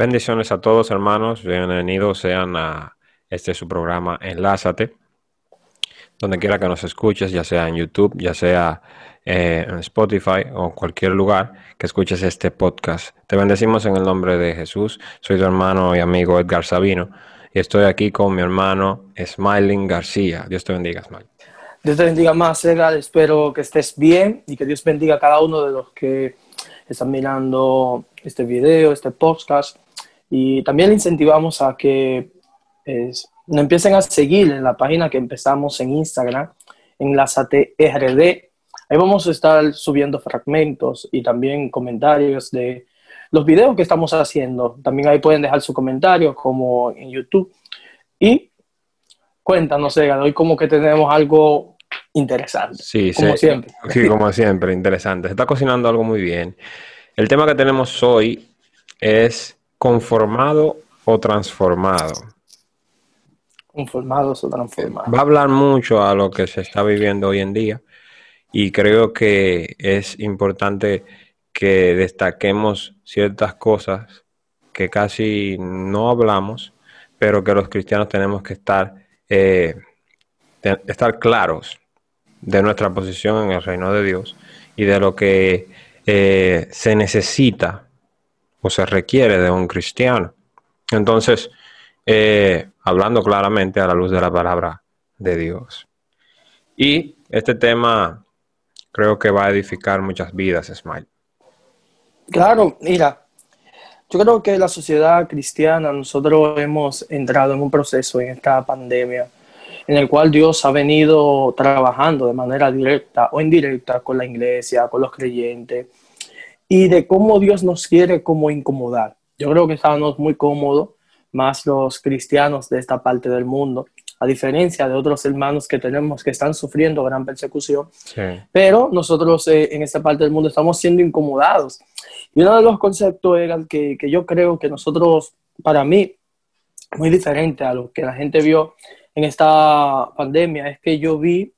Bendiciones a todos, hermanos. Bienvenidos sean a este su programa Enlázate. Donde quiera que nos escuches, ya sea en YouTube, ya sea eh, en Spotify o cualquier lugar que escuches este podcast. Te bendecimos en el nombre de Jesús. Soy tu hermano y amigo Edgar Sabino y estoy aquí con mi hermano Smiling García. Dios te bendiga, Smile. Dios te bendiga más, Edgar. Espero que estés bien y que Dios bendiga a cada uno de los que están mirando este video, este podcast. Y también le incentivamos a que nos empiecen a seguir en la página que empezamos en Instagram, en la RD. Ahí vamos a estar subiendo fragmentos y también comentarios de los videos que estamos haciendo. También ahí pueden dejar sus comentarios como en YouTube. Y cuéntanos, Ega, hoy como que tenemos algo interesante. Sí, como siempre. Sí, como siempre, interesante. Se está cocinando algo muy bien. El tema que tenemos hoy es conformado o transformado. Conformados o transformados. Va a hablar mucho a lo que se está viviendo hoy en día y creo que es importante que destaquemos ciertas cosas que casi no hablamos, pero que los cristianos tenemos que estar, eh, estar claros de nuestra posición en el reino de Dios y de lo que eh, se necesita o se requiere de un cristiano. Entonces, eh, hablando claramente a la luz de la palabra de Dios. Y este tema creo que va a edificar muchas vidas, Smile. Claro, mira, yo creo que la sociedad cristiana, nosotros hemos entrado en un proceso en esta pandemia en el cual Dios ha venido trabajando de manera directa o indirecta con la iglesia, con los creyentes, y de cómo Dios nos quiere como incomodar. Yo creo que estamos muy cómodos, más los cristianos de esta parte del mundo, a diferencia de otros hermanos que tenemos que están sufriendo gran persecución. Pero nosotros eh, en esta parte del mundo estamos siendo incomodados. Y uno de los conceptos era que, que yo creo que nosotros, para mí, muy diferente a lo que la gente vio en esta pandemia, es que yo vi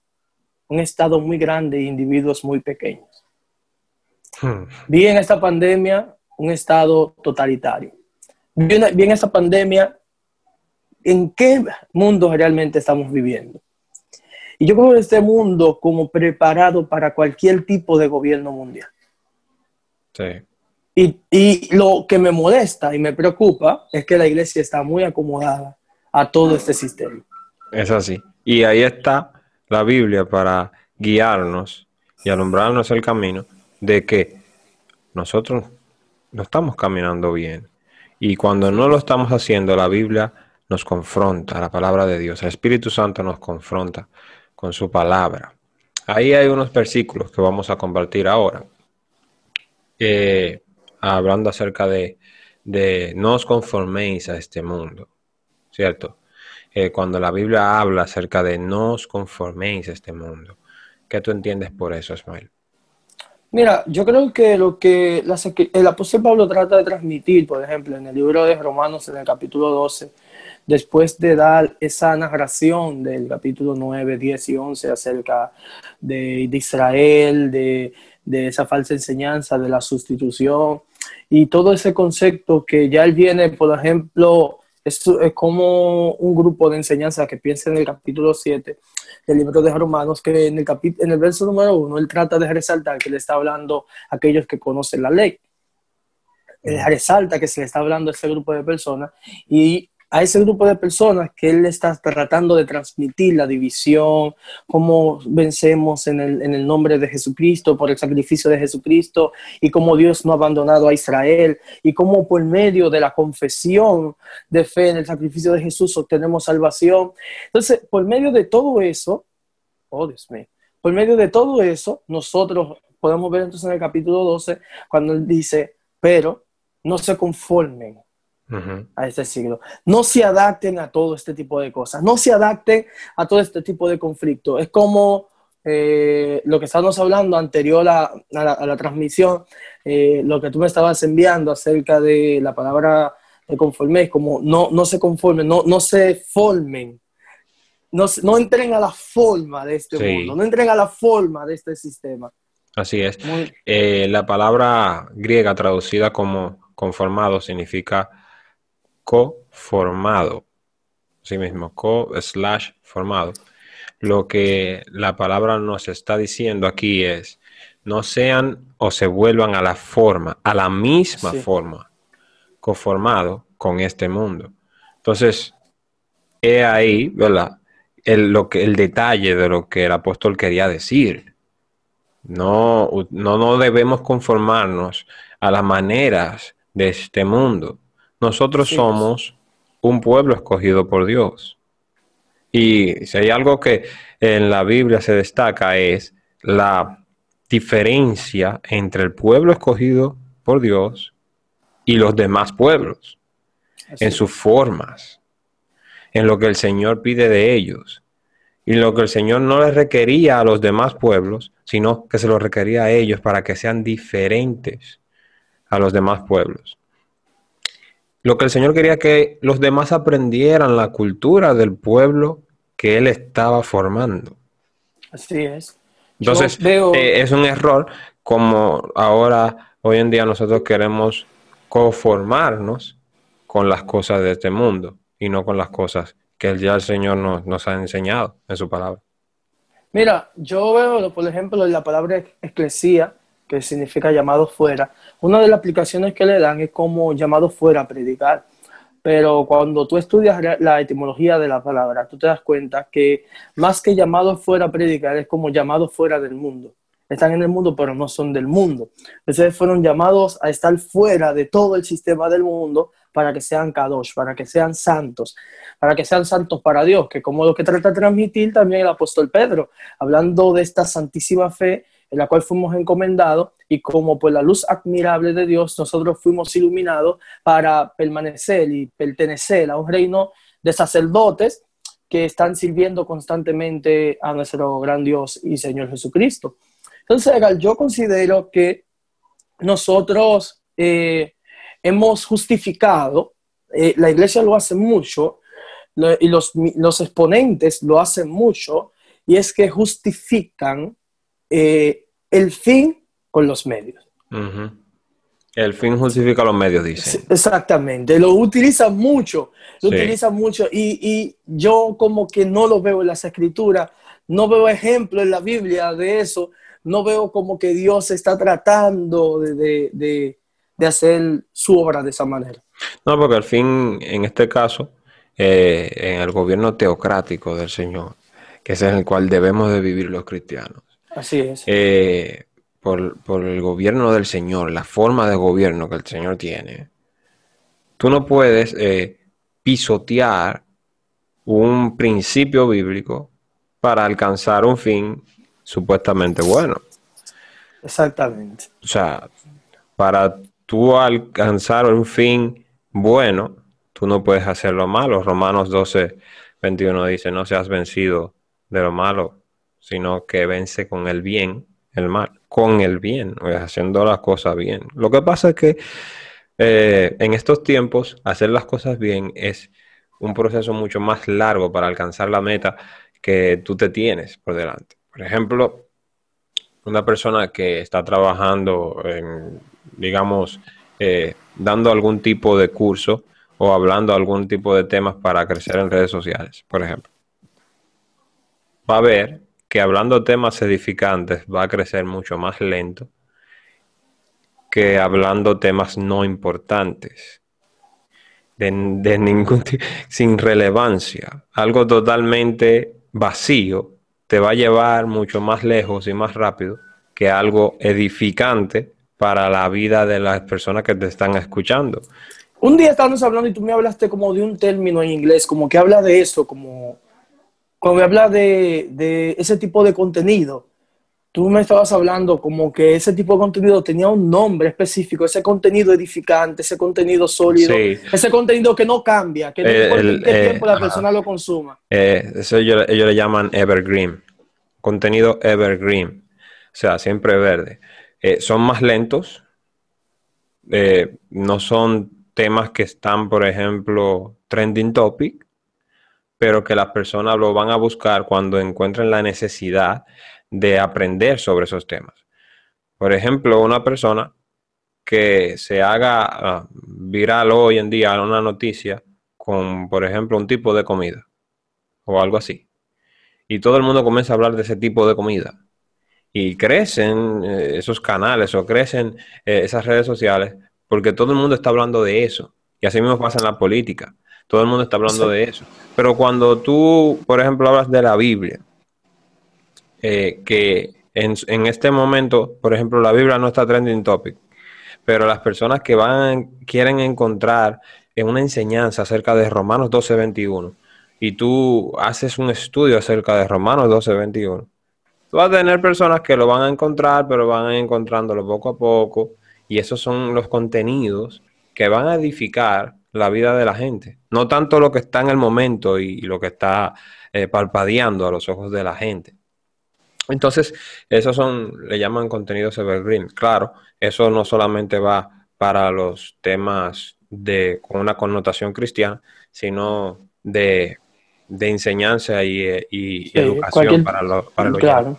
un estado muy grande de individuos muy pequeños. Hmm. Vi en esta pandemia un estado totalitario. Vi, en esta pandemia en qué mundo realmente estamos viviendo. Y yo creo este mundo como preparado para cualquier tipo de gobierno mundial. Sí. Y, y, lo que me molesta y me preocupa es que la iglesia está muy acomodada a todo este sistema. Es así. Y ahí está la Biblia para guiarnos y alumbrarnos el camino de que nosotros no estamos caminando bien. Y cuando no lo estamos haciendo, la Biblia nos confronta, la palabra de Dios, el Espíritu Santo nos confronta con su palabra. Ahí hay unos versículos que vamos a compartir ahora, hablando acerca de, de no os conforméis a este mundo, ¿cierto? Eh, cuando la Biblia habla acerca de no os conforméis a este mundo. ¿Qué tú entiendes por eso, Ismael? Mira, yo creo que lo que el apóstol Pablo trata de transmitir, por ejemplo, en el libro de Romanos, en el capítulo 12, después de dar esa narración del capítulo 9, 10 y 11 acerca de, Israel, de, de, esa falsa enseñanza, de la sustitución y todo ese concepto que ya él viene, por ejemplo, es, es como un grupo de enseñanza que piensa en el capítulo 7 del libro de Romanos, que en el, en el verso número 1 él trata de resaltar que le está hablando a aquellos que conocen la ley. Él resalta que se le está hablando a ese grupo de personas y a ese grupo de personas que él está tratando de transmitir la división, cómo vencemos en el, en el, nombre de Jesucristo, por el sacrificio de Jesucristo, y cómo Dios no ha abandonado a Israel, y cómo por medio de la confesión de fe en el sacrificio de Jesús obtenemos salvación. Entonces, por medio de todo eso, oh Dios mío, por medio de todo eso, nosotros podemos ver entonces en el capítulo 12, cuando él dice, pero no se conformen a este siglo. No se adapten a todo este tipo de cosas, no se adapten a todo este tipo de conflicto. Es como eh, lo que estábamos hablando anterior a, la, transmisión, eh, lo que tú me estabas enviando acerca de la palabra de conforme, como no, no se conformen, no, no se formen, no, no entren a la forma de este mundo, no entren a la forma de este sistema. Así es. Eh, la palabra griega traducida como conformado significa co-formado. Sí mismo, co slash formado. Lo que la palabra nos está diciendo aquí es, no sean o se vuelvan a la forma, a la misma forma, conformado con este mundo. Entonces, he ahí, ¿verdad? El, lo que, el detalle de lo que el apóstol quería decir. No, no, no debemos conformarnos a las maneras de este mundo. Nosotros somos un pueblo escogido por Dios. Y si hay algo que en la Biblia se destaca es la diferencia entre el pueblo escogido por Dios y los demás pueblos, en sus formas, en lo que el Señor pide de ellos, y lo que el Señor no les requería a los demás pueblos, sino que se lo requería a ellos para que sean diferentes a los demás pueblos. Lo que el Señor quería que los demás aprendieran la cultura del pueblo que Él estaba formando. Así es. Entonces, eh, es un error como ahora, hoy en día nosotros queremos conformarnos con las cosas de este mundo y no con las cosas que ya el Señor nos, nos ha enseñado en su palabra. Mira, yo veo, por ejemplo, la palabra eclesía, que significa llamado fuera. Una de las aplicaciones que le dan es como llamado fuera a predicar. Pero cuando tú estudias la etimología de la palabra, tú te das cuenta que más que llamado fuera a predicar, es como llamado fuera del mundo. Están en el mundo, pero no son del mundo. Entonces fueron llamados a estar fuera de todo el sistema del mundo para que sean kadosh, para que sean santos, para que sean santos para Dios, que como lo que trata de transmitir también el apóstol Pedro, hablando de esta santísima fe en la cual fuimos encomendados y como por la luz admirable de Dios nosotros fuimos iluminados para permanecer y pertenecer a un reino de sacerdotes que están sirviendo constantemente a nuestro gran Dios y Señor Jesucristo. Entonces, yo considero que nosotros eh, hemos justificado, eh, la iglesia lo hace mucho, y los, los exponentes lo hacen mucho, y es que justifican eh, el fin con los medios. El fin justifica los medios, dice. Exactamente, lo utiliza mucho, lo utiliza mucho y, yo como que no lo veo en las escrituras, no veo ejemplo en la Biblia de eso, no veo como que Dios está tratando de, hacer su obra de esa manera. No, porque al fin, en este caso, eh, en el gobierno teocrático del Señor, que es en el cual debemos de vivir los cristianos, Así es. Eh, por, el gobierno del Señor, la forma de gobierno que el Señor tiene, tú no puedes eh, pisotear un principio bíblico para alcanzar un fin supuestamente bueno. Exactamente. O sea, para tú alcanzar un fin bueno, tú no puedes hacer lo malo. Romanos 12, 21 dice, no seas vencido de lo malo, sino que vence con el bien el mal, con el bien, haciendo las cosas bien. Lo que pasa es que eh, en estos tiempos hacer las cosas bien es un proceso mucho más largo para alcanzar la meta que tú te tienes por delante. Por ejemplo, una persona que está trabajando en, digamos, eh, dando algún tipo de curso o hablando algún tipo de temas para crecer en redes sociales, por ejemplo, va a ver que hablando temas edificantes va a crecer mucho más lento que hablando temas no importantes, de, ningún sin relevancia, algo totalmente vacío, te va a llevar mucho más lejos y más rápido que algo edificante para la vida de las personas que te están escuchando. Un día estábamos hablando y tú me hablaste como de un término en inglés, como que habla de eso, como cuando hablas de, ese tipo de contenido, tú me estabas hablando como que ese tipo de contenido tenía un nombre específico, ese contenido edificante, ese contenido sólido, ese contenido que no cambia, que no eh, importa qué eh, tiempo la persona lo consuma. Eh, eso ellos, le llaman evergreen, contenido evergreen, o sea, siempre verde. son más lentos, no son temas que están, por ejemplo, trending topic, pero que las personas lo van a buscar cuando encuentren la necesidad de aprender sobre esos temas. Por ejemplo, una persona que se haga ah, viral hoy en día una noticia con, por ejemplo, un tipo de comida o algo así. Y todo el mundo comienza a hablar de ese tipo de comida. Y crecen eh, esos canales o crecen eh, esas redes sociales porque todo el mundo está hablando de eso. Y así mismo pasa en la política. Todo el mundo está hablando de eso. Pero cuando tú, por ejemplo, hablas de la Biblia, eh, que en, en, este momento, por ejemplo, la Biblia no está trending topic, pero las personas que van, quieren encontrar en una enseñanza acerca de Romanos 12, 21, y tú haces un estudio acerca de Romanos 12, 21, tú vas a tener personas que lo van a encontrar, pero van encontrándolo poco a poco, y esos son los contenidos que van a edificar la vida de la gente. No tanto lo que está en el momento y, lo que está eh, palpadeando a los ojos de la gente. Entonces, esos son, le llaman contenidos evergreen. Claro, eso no solamente va para los temas de, con una connotación cristiana, sino de, enseñanza y, educación para, lo, para Claro.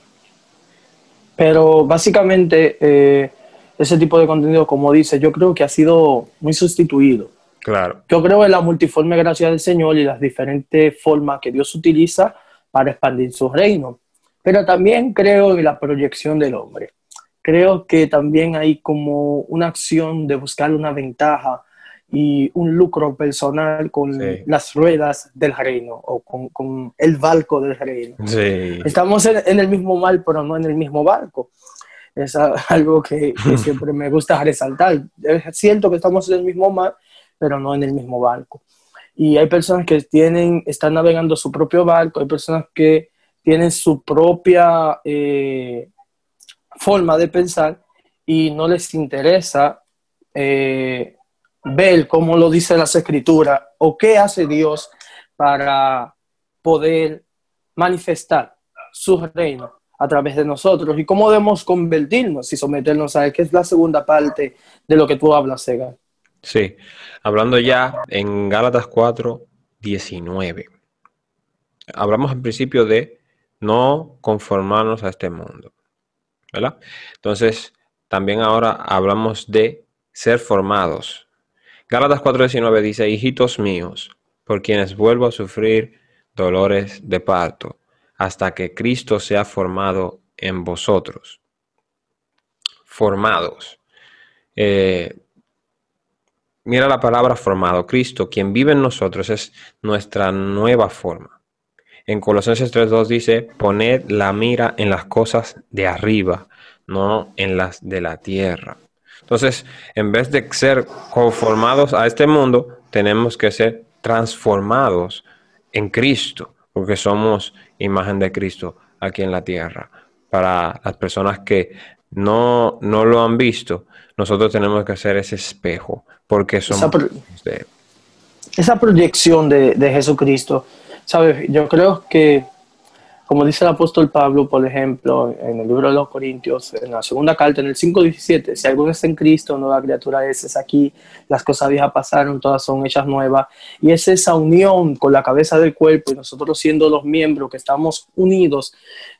Pero básicamente, eh, ese tipo de contenido, como dice, yo creo que ha sido muy sustituido. Claro. Yo creo en la multiforme gracia del Señor y las diferentes formas que Dios utiliza para expandir su reino. Pero también creo en la proyección del hombre. Creo que también hay como una acción de buscar una ventaja y un lucro personal con las ruedas del reino o con, el barco del reino. Estamos en, el mismo mar, pero no en el mismo barco. Es algo que, que siempre me gusta resaltar. Es cierto que estamos en el mismo mar, pero no en el mismo barco. Y hay personas que tienen, están navegando su propio barco, hay personas que tienen su propia eh, forma de pensar y no les interesa eh, ver cómo lo dice las escrituras o qué hace Dios para poder manifestar su reino a través de nosotros y cómo debemos convertirnos y someternos a él, que es la segunda parte de lo que tú hablas, Sega. Sí, hablando ya en Gálatas 4, 19. Hablamos al principio de no conformarnos a este mundo. ¿Verdad? Entonces, también ahora hablamos de ser formados. Gálatas 4:19 dice, hijitos míos, por quienes vuelvo a sufrir dolores de parto, hasta que Cristo sea formado en vosotros. Formados. Eh, mira la palabra formado. Cristo, quien vive en nosotros, es nuestra nueva forma. En Colosenses 3.2 dice, poned la mira en las cosas de arriba, no en las de la tierra. Entonces, en vez de ser conformados a este mundo, tenemos que ser transformados en Cristo, porque somos imagen de Cristo aquí en la tierra. Para las personas que no, no lo han visto, nosotros tenemos que hacer ese espejo, porque somos... Esa, proyección de, de Jesucristo Sabes, yo creo que, como dice el apóstol Pablo, por ejemplo, en el libro de los Corintios, en la segunda carta, en el 5.17, si alguno está en Cristo, nueva criatura es, es aquí, las cosas viejas pasaron, todas son hechas nuevas, y es esa unión con la cabeza del cuerpo y nosotros siendo los miembros que estamos unidos,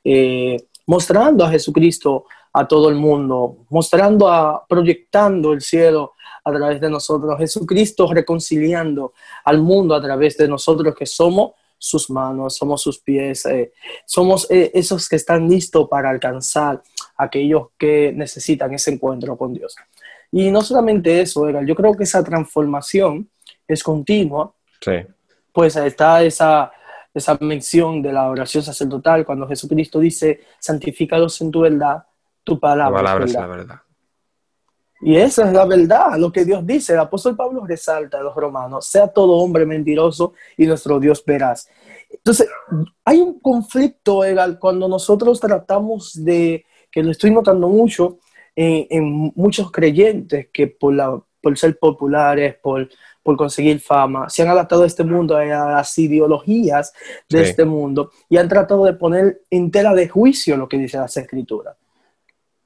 eh, mostrando a Jesucristo a todo el mundo, mostrando, a, proyectando el cielo a través de nosotros, Jesucristo reconciliando al mundo a través de nosotros que somos sus manos, somos sus pies, eh, somos eh, esos que están listos para alcanzar a aquellos que necesitan ese encuentro con Dios. Y no solamente eso, yo creo que esa transformación es continua. Sí. Pues está esa, esa mención de la oración sacerdotal cuando Jesucristo dice, santifícalos en tu verdad, tu palabra, tu palabra es la verdad. Y esa es la verdad, lo que Dios dice. El apóstol Pablo resalta a los romanos, sea todo hombre mentiroso y nuestro Dios verás. Entonces, hay un conflicto, cuando nosotros tratamos de, que lo estoy notando mucho en, muchos creyentes que por, la, por ser populares, por, por conseguir fama, se han adaptado a este mundo, a las ideologías de este mundo y han tratado de poner en tela de juicio lo que dice las escrituras.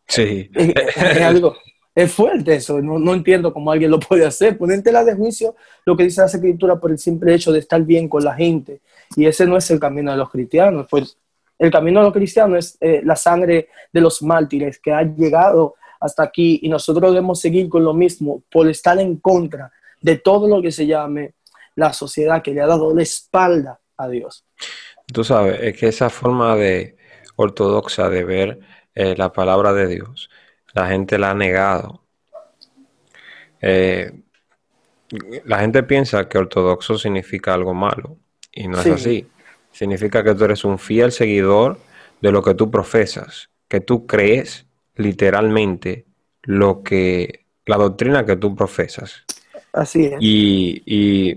Sí. es algo, es fuerte eso, no, entiendo cómo alguien lo puede hacer. Ponerte la de juicio lo que dice la escritura por el simple hecho de estar bien con la gente. Y ese no es el camino de los cristianos. Pues el camino de los cristianos es eh, la sangre de los mártires que ha llegado hasta aquí y nosotros debemos seguir con lo mismo por estar en contra de todo lo que se llame la sociedad que le ha dado la espalda a Dios. Tú sabes, es que esa forma de ortodoxa de ver eh, la palabra de Dios, la gente la ha negado. Eh, la gente piensa que ortodoxo significa algo malo y no es así. Significa que tú eres un fiel seguidor de lo que tú profesas, que tú crees literalmente lo que la doctrina que tú profesas. Así es. Y, y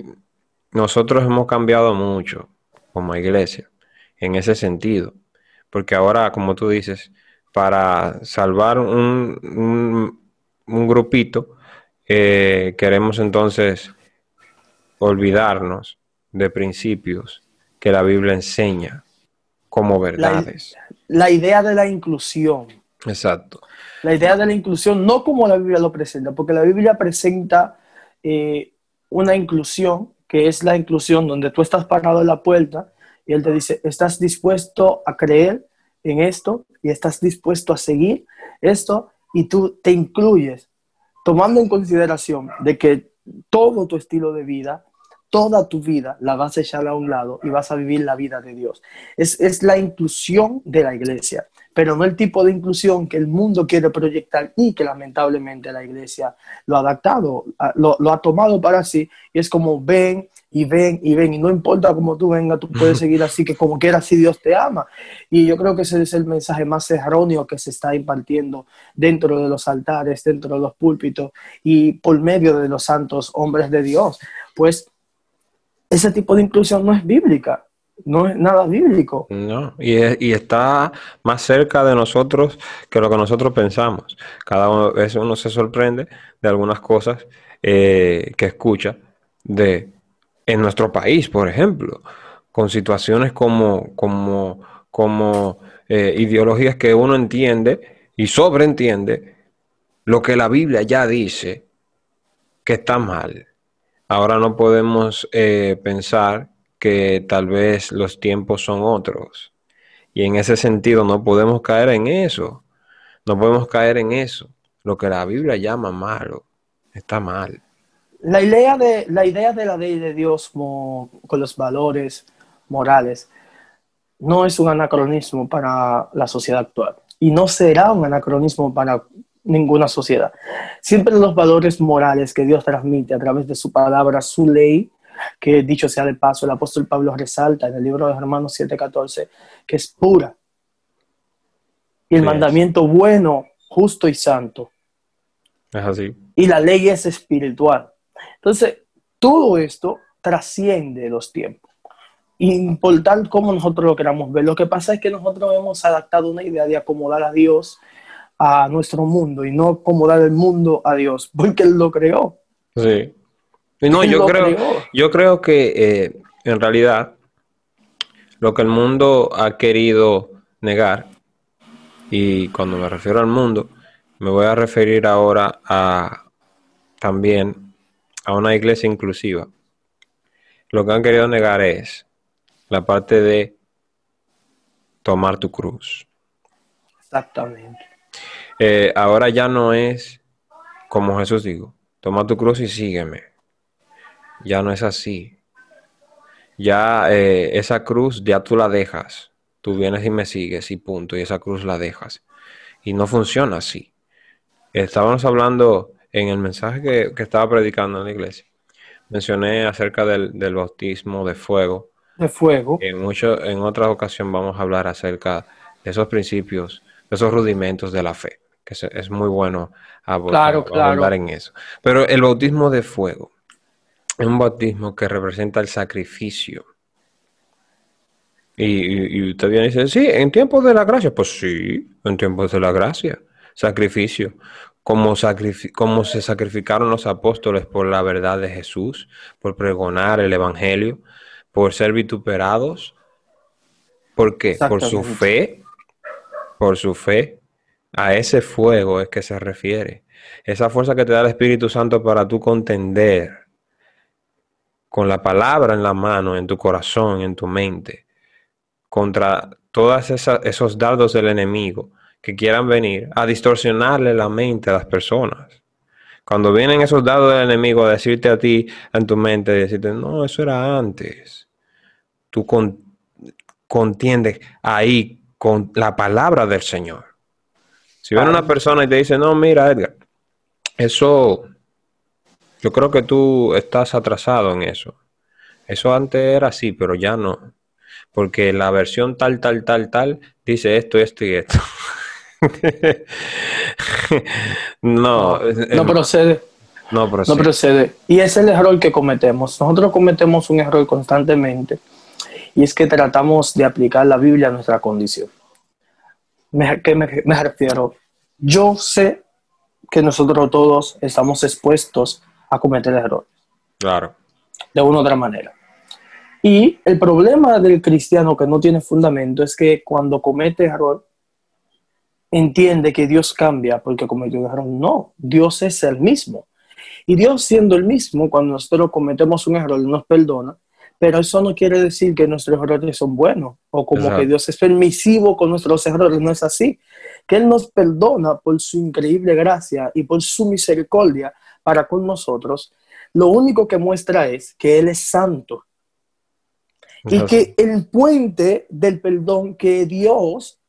nosotros hemos cambiado mucho como iglesia en ese sentido, porque ahora, como tú dices, para salvar un, un, grupito, eh, queremos entonces olvidarnos de principios que la Biblia enseña como verdades. La, idea de la inclusión. Exacto. La idea de la inclusión, no como la Biblia lo presenta, porque la Biblia presenta eh, una inclusión, que es la inclusión donde tú estás parado en la puerta y Él te dice, ¿estás dispuesto a creer en esto? ¿Y estás dispuesto a seguir esto? Y tú te incluyes, tomando en consideración de que todo tu estilo de vida toda tu vida la vas a echar a un lado y vas a vivir la vida de Dios. Es, la inclusión de la iglesia, pero no el tipo de inclusión que el mundo quiere proyectar y que lamentablemente la iglesia lo ha adaptado, lo, lo ha tomado para sí y es como ven y ven y ven y no importa cómo tú vengas, tú puedes seguir así que como quieras si Dios te ama. Y yo creo que ese es el mensaje más erróneo que se está impartiendo dentro de los altares, dentro de los púlpitos y por medio de los santos hombres de Dios. Pues ese tipo de inclusión no es bíblica, no es nada bíblico. No, y, está más cerca de nosotros que lo que nosotros pensamos. Cada vez uno se sorprende de algunas cosas eh, que escucha de en nuestro país, por ejemplo, con situaciones como, como, como eh, ideologías que uno entiende y sobreentiende lo que la Biblia ya dice que está mal Ahora no podemos eh, pensar que tal vez los tiempos son otros. Y en ese sentido no podemos caer en eso. No podemos caer en eso. Lo que la Biblia llama malo está mal. La idea de la, idea de ley de Dios con los valores morales no es un anacronismo para la sociedad actual y no será un anacronismo para ninguna sociedad. Siempre los valores morales que Dios transmite a través de su palabra, su ley, que dicho sea de paso, el apóstol Pablo resalta en el libro de Romanos 7:14, que es pura. Y el mandamiento bueno, justo y santo. Es así. Y la ley es espiritual. Entonces, todo esto trasciende los tiempos. Importante como nosotros lo queramos ver. Lo que pasa es que nosotros hemos adaptado una idea de acomodar a Dios a nuestro mundo y no acomodar el mundo a Dios, porque Él lo creó. Sí. No, yo creo, yo creo que eh, en realidad lo que el mundo ha querido negar, y cuando me refiero al mundo, me voy a referir ahora a también a una iglesia inclusiva. Lo que han querido negar es la parte de tomar tu cruz. Exactamente. Eh, ahora ya no es como Jesús dijo, toma tu cruz y sígueme. Ya no es así. Ya eh, esa cruz ya tú la dejas. Tú vienes y me sigues y punto. Y esa cruz la dejas. Y no funciona así. Estábamos hablando en el mensaje que, estaba predicando en la iglesia. Mencioné acerca del, bautismo de fuego. De fuego. En, mucho, en otra ocasión vamos a hablar acerca de esos principios, esos rudimentos de la fe es, muy bueno hablar en eso. Pero el bautismo de fuego es un bautismo que representa el sacrificio. Y, usted viene y dice, sí, en tiempos de la gracia, pues sí, en tiempos de la gracia, sacrificio. Como, como se sacrificaron los apóstoles por la verdad de Jesús, por pregonar el Evangelio, por ser vituperados. ¿Por qué? Por su fe, por su fe a ese fuego es que se refiere. Esa fuerza que te da el Espíritu Santo para tú contender con la palabra en la mano, en tu corazón, en tu mente, contra todos esos dardos del enemigo que quieran venir a distorsionarle la mente a las personas. Cuando vienen esos dados del enemigo a decirte a ti en tu mente, decirte, no, eso era antes. Tú contiendes ahí con la palabra del Señor. Si viene una persona y te dice, no, mira, Edgar, eso, yo creo que tú estás atrasado en eso. Eso antes era así, pero ya no. Porque la versión tal, tal, tal, tal dice esto, esto y esto. no, no, procede. No procede. No procede. Y es el error que cometemos. Nosotros cometemos un error constantemente. Y es que tratamos de aplicar la Biblia a nuestra condición. Me, ¿Qué me, me refiero? Yo sé que nosotros todos estamos expuestos a cometer errores. Claro. De una u otra manera. Y el problema del cristiano que no tiene fundamento es que cuando comete error, entiende que Dios cambia porque cometió un error. No, Dios es el mismo. Y Dios siendo el mismo, cuando nosotros cometemos un error, nos perdona, pero eso no quiere decir que nuestros errores son buenos o como que Dios es permisivo con nuestros errores, no es así. Que Él nos perdona por su increíble gracia y por su misericordia para con nosotros. Lo único que muestra es que Él es santo y que el puente del perdón que Dios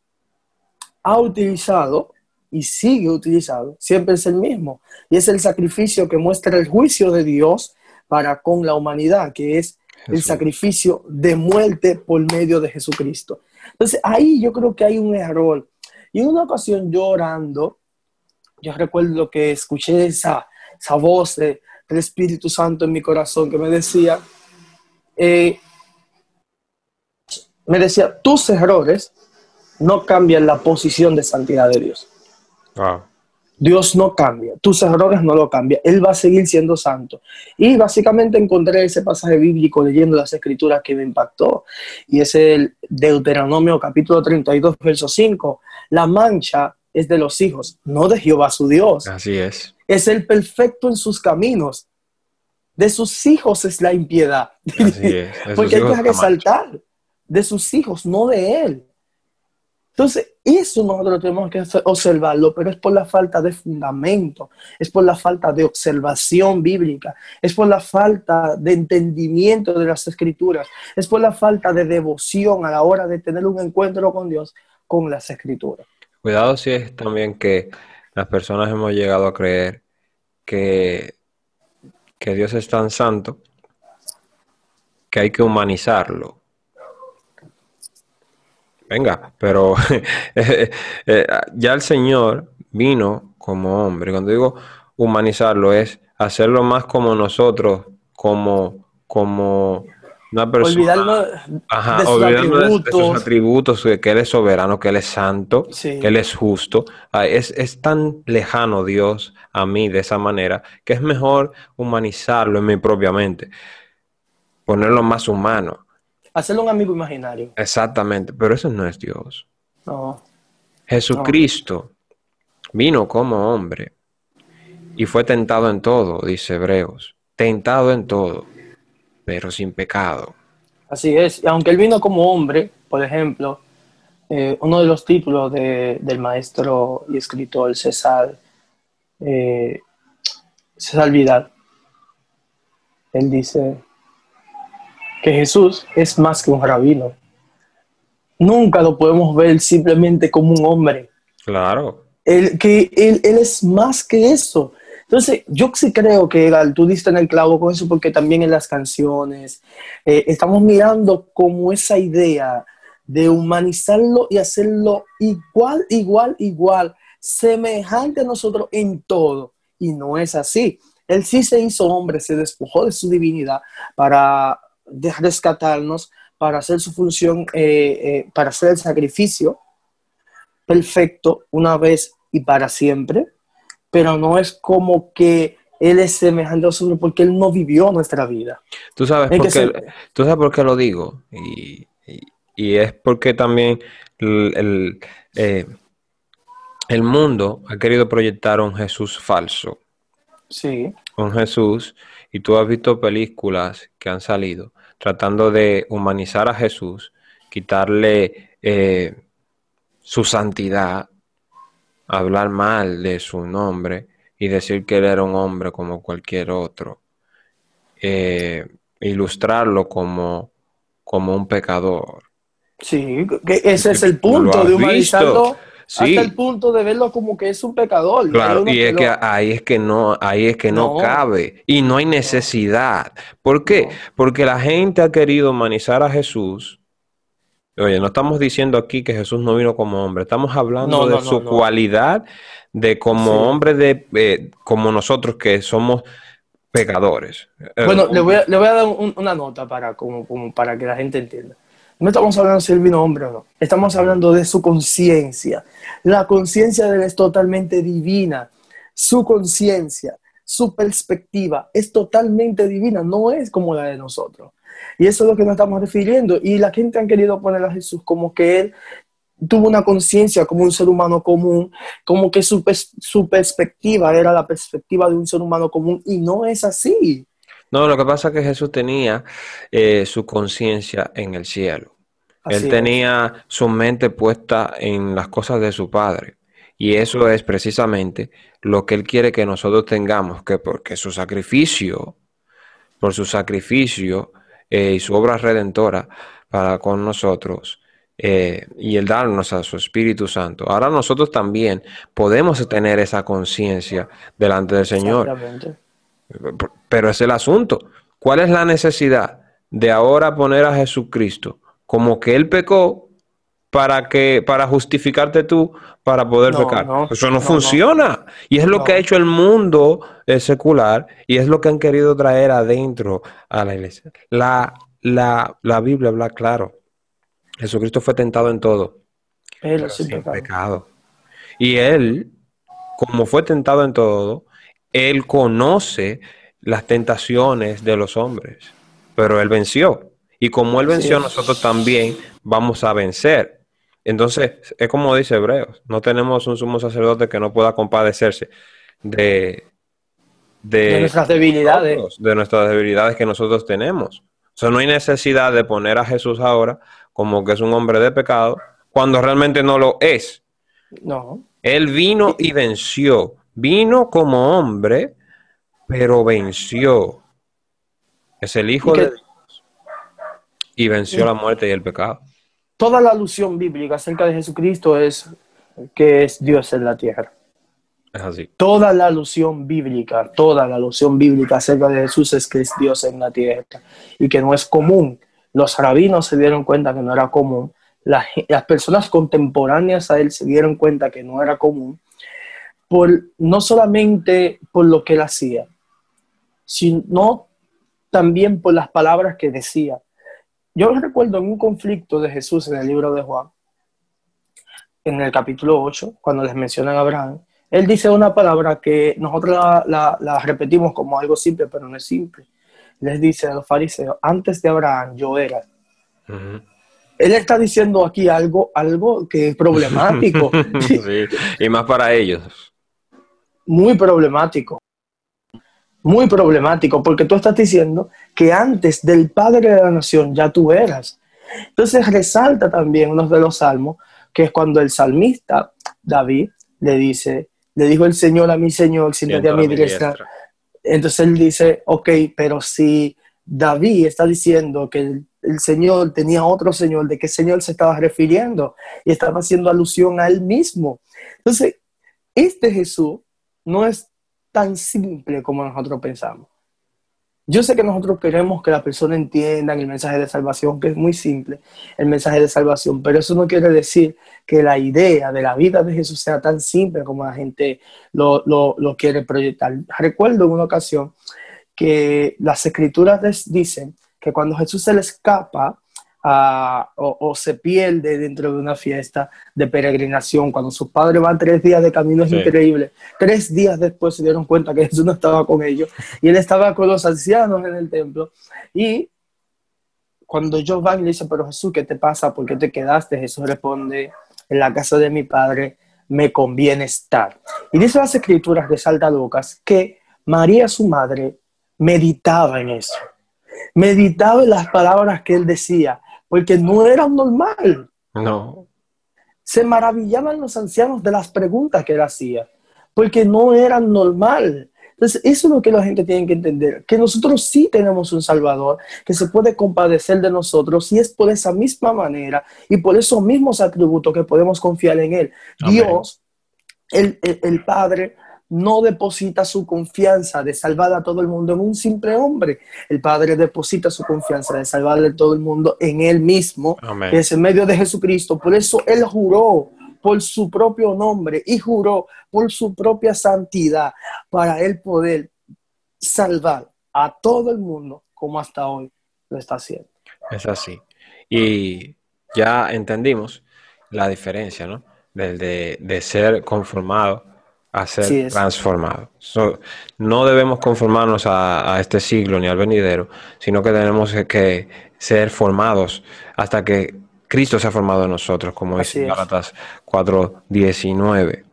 ha utilizado y sigue utilizando, siempre es el mismo. Y es el sacrificio que muestra el juicio de Dios para con la humanidad, que es el sacrificio de muerte por medio de Jesucristo. Entonces ahí yo creo que hay un error. Y en una ocasión llorando, yo recuerdo que escuché esa, esa voz del Espíritu Santo en mi corazón que me decía, eh, me decía, tus errores no cambian la posición de santidad de Dios. Dios no cambia, tus errores no lo cambian, Él va a seguir siendo santo. Y básicamente encontré ese pasaje bíblico leyendo las escrituras que me impactó, y es el Deuteronomio capítulo 32, verso 5. La mancha es de los hijos, no de Jehová su Dios. Así es. Es el perfecto en sus caminos. De sus hijos es la impiedad. Así es. Porque hay que resaltar de sus hijos, no de él. Entonces, eso nosotros tenemos que observarlo, pero es por la falta de fundamento, es por la falta de observación bíblica, es por la falta de entendimiento de las escrituras, es por la falta de devoción a la hora de tener un encuentro con Dios, con las escrituras. Cuidado si es también que las personas hemos llegado a creer que, que Dios es tan santo que hay que humanizarlo venga, pero eh, eh, ya el Señor vino como hombre. Cuando digo humanizarlo es hacerlo más como nosotros, como, como una persona. Olvidarnos, de, sus atributos. De, atributos, que Él es soberano, que Él es santo, que Él es justo. Es, es tan lejano Dios a mí de esa manera que es mejor humanizarlo en mi propia mente, ponerlo más humano hacerlo un amigo imaginario. Exactamente, pero eso no es Dios. No. Jesucristo vino como hombre y fue tentado en todo, dice Hebreos. Tentado en todo, pero sin pecado. Así es. Y aunque él vino como hombre, por ejemplo, eh, uno de los títulos del maestro y escritor César, eh, César Vidal, él dice, que Jesús es más que un rabino. Nunca lo podemos ver simplemente como un hombre. Claro. Él, que él, es más que eso. Entonces, yo sí creo que tú diste en el clavo con eso, porque también en las canciones eh, estamos mirando como esa idea de humanizarlo y hacerlo igual, igual, igual, semejante a nosotros en todo. Y no es así. Él sí se hizo hombre, se despojó de su divinidad para de rescatarnos para hacer su función, eh, eh, para hacer el sacrificio perfecto una vez y para siempre, pero no es como que Él es semejante a nosotros porque Él no vivió nuestra vida. Tú sabes, por qué, ¿tú sabes por qué lo digo y, es porque también el, eh, el mundo ha querido proyectar un Jesús falso. Sí. Un Jesús, y tú has visto películas que han salido tratando de humanizar a Jesús, quitarle eh, su santidad, hablar mal de su nombre y decir que él era un hombre como cualquier otro. Eh, ilustrarlo como, como un pecador. Sí, que ese es el punto de humanizarlo hasta el punto de verlo como que es un pecador. Claro, y es que ahí es que no, ahí es que no, cabe y no hay necesidad. ¿Por qué? Porque la gente ha querido humanizar a Jesús. Oye, no estamos diciendo aquí que Jesús no vino como hombre, estamos hablando de su cualidad de como hombre de eh, como nosotros que somos pecadores. Eh, bueno, le, voy a, le voy a dar una nota para, como, para que la gente entienda. No estamos hablando si él vino hombre o no, estamos hablando de su conciencia. La conciencia de él es totalmente divina. Su conciencia, su perspectiva es totalmente divina, no es como la de nosotros. Y eso es lo que nos estamos refiriendo. Y la gente ha querido poner a Jesús como que él tuvo una conciencia como un ser humano común, como que su, su, perspectiva era la perspectiva de un ser humano común y no es así. No, lo que pasa es que Jesús tenía eh, su conciencia en el cielo. Él tenía su mente puesta en las cosas de su Padre. Y eso es precisamente lo que Él quiere que nosotros tengamos, que porque su sacrificio, por su sacrificio eh, y su obra redentora para con nosotros, eh, y el darnos a su Espíritu Santo. Ahora nosotros también podemos tener esa conciencia delante del Señor. Pero es el asunto. ¿Cuál es la necesidad de ahora poner a Jesucristo como que Él pecó para que para justificarte tú para poder pecar? Eso no, funciona. Y es lo que ha hecho el mundo eh, secular y es lo que han querido traer adentro a la iglesia. La, la, la Biblia habla claro. Jesucristo fue tentado en todo, él sin pecado. Y él, como fue tentado en todo, él conoce las tentaciones de los hombres, pero él venció. Y como él venció, nosotros también vamos a vencer. Entonces, es como dice Hebreos, no tenemos un sumo sacerdote que no pueda compadecerse de, de, nuestras debilidades. de nuestras debilidades que nosotros tenemos. O sea, no hay necesidad de poner a Jesús ahora como que es un hombre de pecado, cuando realmente no lo es. No. Él vino y venció. Vino como hombre, pero venció. Es el Hijo de Dios. Y venció la muerte y el pecado. Toda la alusión bíblica acerca de Jesucristo es que es Dios en la tierra. Es así. Toda la alusión bíblica, toda la alusión bíblica acerca de Jesús es que es Dios en la tierra y que no es común los rabinos se dieron cuenta que no era común, las, personas contemporáneas a él se dieron cuenta que no era común, por, no solamente por lo que él hacía, sino también por las palabras que decía. Yo recuerdo en un conflicto de Jesús en el libro de Juan, en el capítulo 8, cuando les mencionan a Abraham, él dice una palabra que nosotros la repetimos como algo simple, pero no es simple les dice a los fariseos, antes de Abraham yo era. Él está diciendo aquí algo, algo que es problemático. sí, y más para ellos. Muy problemático. Muy problemático, porque tú estás diciendo que antes del Padre de la Nación ya tú eras. Entonces resalta también uno de los salmos, que es cuando el salmista David le dice, le dijo el Señor a mi Señor, siéntate a mi diestra entonces él dice, ok, pero si David está diciendo que el, Señor tenía otro Señor, ¿de qué Señor se estaba refiriendo? Y estaba haciendo alusión a él mismo. Entonces, este Jesús no es tan simple como nosotros pensamos. Yo sé que nosotros queremos que la persona entienda el mensaje de salvación, que es muy simple, el mensaje de salvación, pero eso no quiere decir que la idea de la vida de Jesús sea tan simple como la gente lo, quiere proyectar. Recuerdo en una ocasión que las escrituras dicen que cuando Jesús se le escapa o, se pierde dentro de una fiesta de peregrinación, cuando sus padres van tres días de camino, es increíble. Tres días después se dieron cuenta que Jesús no estaba con ellos y él estaba con los ancianos en el templo. Y cuando ellos van y le dicen, pero Jesús, ¿qué te pasa? ¿Por qué te quedaste? Jesús responde, en la casa de mi padre me conviene estar. Y dice las escrituras de Salta Lucas que María, su madre, meditaba en eso. Meditaba en las palabras que él decía porque no era normal. No. Se maravillaban los ancianos de las preguntas que él hacía, porque no eran normal. Entonces, eso es lo que la gente tiene que entender, que nosotros sí tenemos un Salvador que se puede compadecer de nosotros y es por esa misma manera y por esos mismos atributos que podemos confiar en Él. Dios, el, el, Padre, no deposita su confianza de salvar a todo el mundo en un simple hombre. El Padre deposita su confianza de salvar a todo el mundo en Él mismo, que es en medio de Jesucristo. Por eso Él juró por su propio nombre y juró por su propia santidad para él poder salvar a todo el mundo como hasta hoy lo está haciendo. Es así. Y ya entendimos la diferencia, ¿no? Del de, ser conformado a ser transformado. no debemos conformarnos a, a, este siglo ni al venidero, sino que tenemos que ser formados hasta que Cristo se ha formado en nosotros, como dice Gálatas 4:19.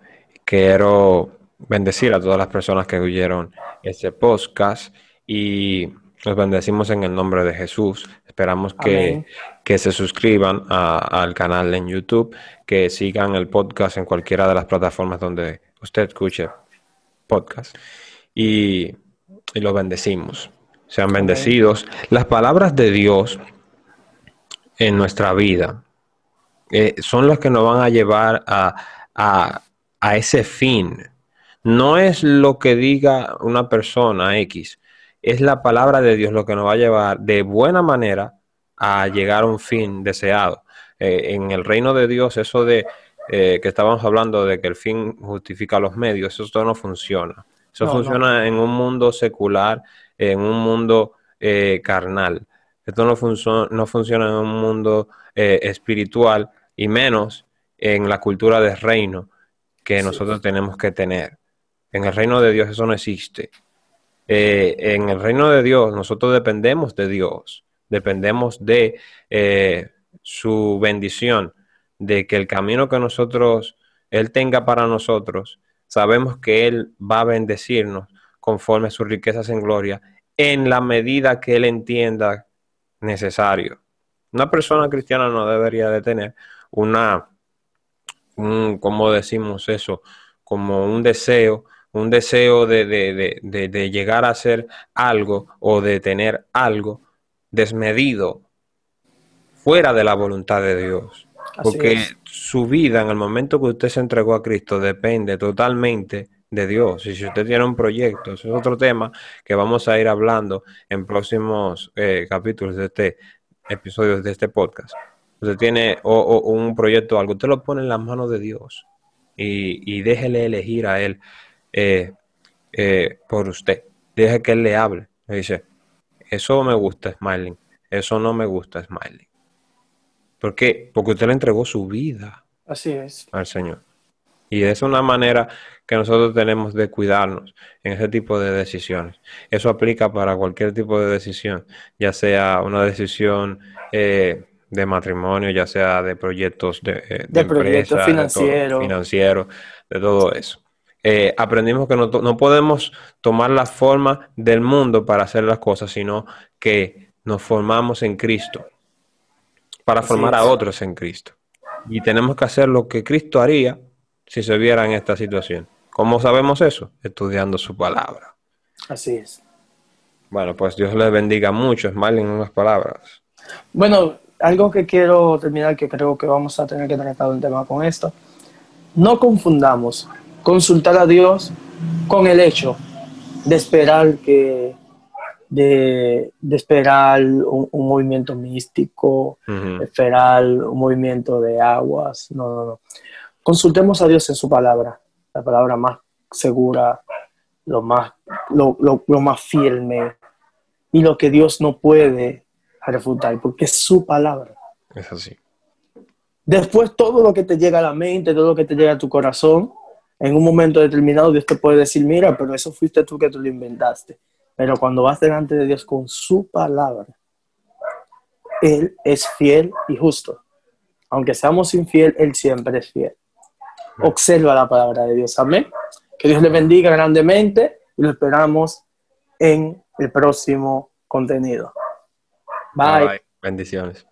Quiero bendecir a todas las personas que oyeron este podcast y los bendecimos en el nombre de Jesús. Esperamos que, se suscriban al canal en YouTube, que sigan el podcast en cualquiera de las plataformas donde usted escuche podcast. Y, los bendecimos. Sean bendecidos. Las palabras de Dios en nuestra vida eh, son los que nos van a llevar a, a, ese fin. No es lo que diga una persona X, es la palabra de Dios lo que nos va a llevar de buena manera a llegar a un fin deseado. Eh, en el reino de Dios, eso de eh, que estábamos hablando de que el fin justifica los medios, eso no funciona. Eso funciona en un mundo secular, en un mundo carnal. Esto no, no funciona en un mundo eh, espiritual y menos en la cultura del reino que nosotros tenemos que tener. En el reino de Dios eso no existe. Eh, en el reino de Dios nosotros dependemos de Dios, dependemos de eh, su bendición, de que el camino que nosotros, Él tenga para nosotros, sabemos que Él va a bendecirnos conforme sus riquezas en gloria, en la medida que Él entienda necesario. Una persona cristiana no debería de tener una, un, ¿cómo decimos eso? Como un deseo, un deseo de, de, llegar a hacer algo o de tener algo desmedido fuera de la voluntad de Dios. Porque su vida en el momento que usted se entregó a Cristo depende totalmente de Dios. Y si usted tiene un proyecto, ese es otro tema que vamos a ir hablando en próximos eh, capítulos de este episodio de este podcast. Usted tiene o, un proyecto o algo, usted lo pone en las manos de Dios y, déjele elegir a Él eh, eh, por usted. Deje que Él le hable. Le dice, eso me gusta, Smiling. Eso no me gusta, Smiling. ¿Por qué? Porque usted le entregó su vida. Así es. Al Señor. Y es una manera que nosotros tenemos de cuidarnos en ese tipo de decisiones. Eso aplica para cualquier tipo de decisión, ya sea una decisión eh, de matrimonio, ya sea de proyectos de, eh, de, proyectos financieros, de todo eso. Eh, aprendimos que no, no, podemos tomar la forma del mundo para hacer las cosas, sino que nos formamos en Cristo, para formar a otros en Cristo. Y tenemos que hacer lo que Cristo haría si se viera en esta situación. ¿Cómo sabemos eso? Estudiando su palabra. Así es. Bueno, pues Dios les bendiga mucho, es mal en unas palabras. Bueno, algo que quiero terminar, que creo que vamos a tener que tratar un tema con esto. No confundamos consultar a Dios con el hecho de esperar que de, esperar un, movimiento místico, esperar un movimiento de aguas. No, no, no. Consultemos a Dios en su palabra, la palabra más segura, lo más, lo, más firme y lo que Dios no puede refutar, porque es su palabra. Es así. Después todo lo que te llega a la mente, todo lo que te llega a tu corazón, en un momento determinado Dios te puede decir, mira, pero eso fuiste tú que tú lo inventaste. Pero cuando vas delante de Dios con su palabra, Él es fiel y justo. Aunque seamos infiel, Él siempre es fiel observa la palabra de Dios. Amén. Que Dios le bendiga grandemente y lo esperamos en el próximo contenido. Bye. Bendiciones.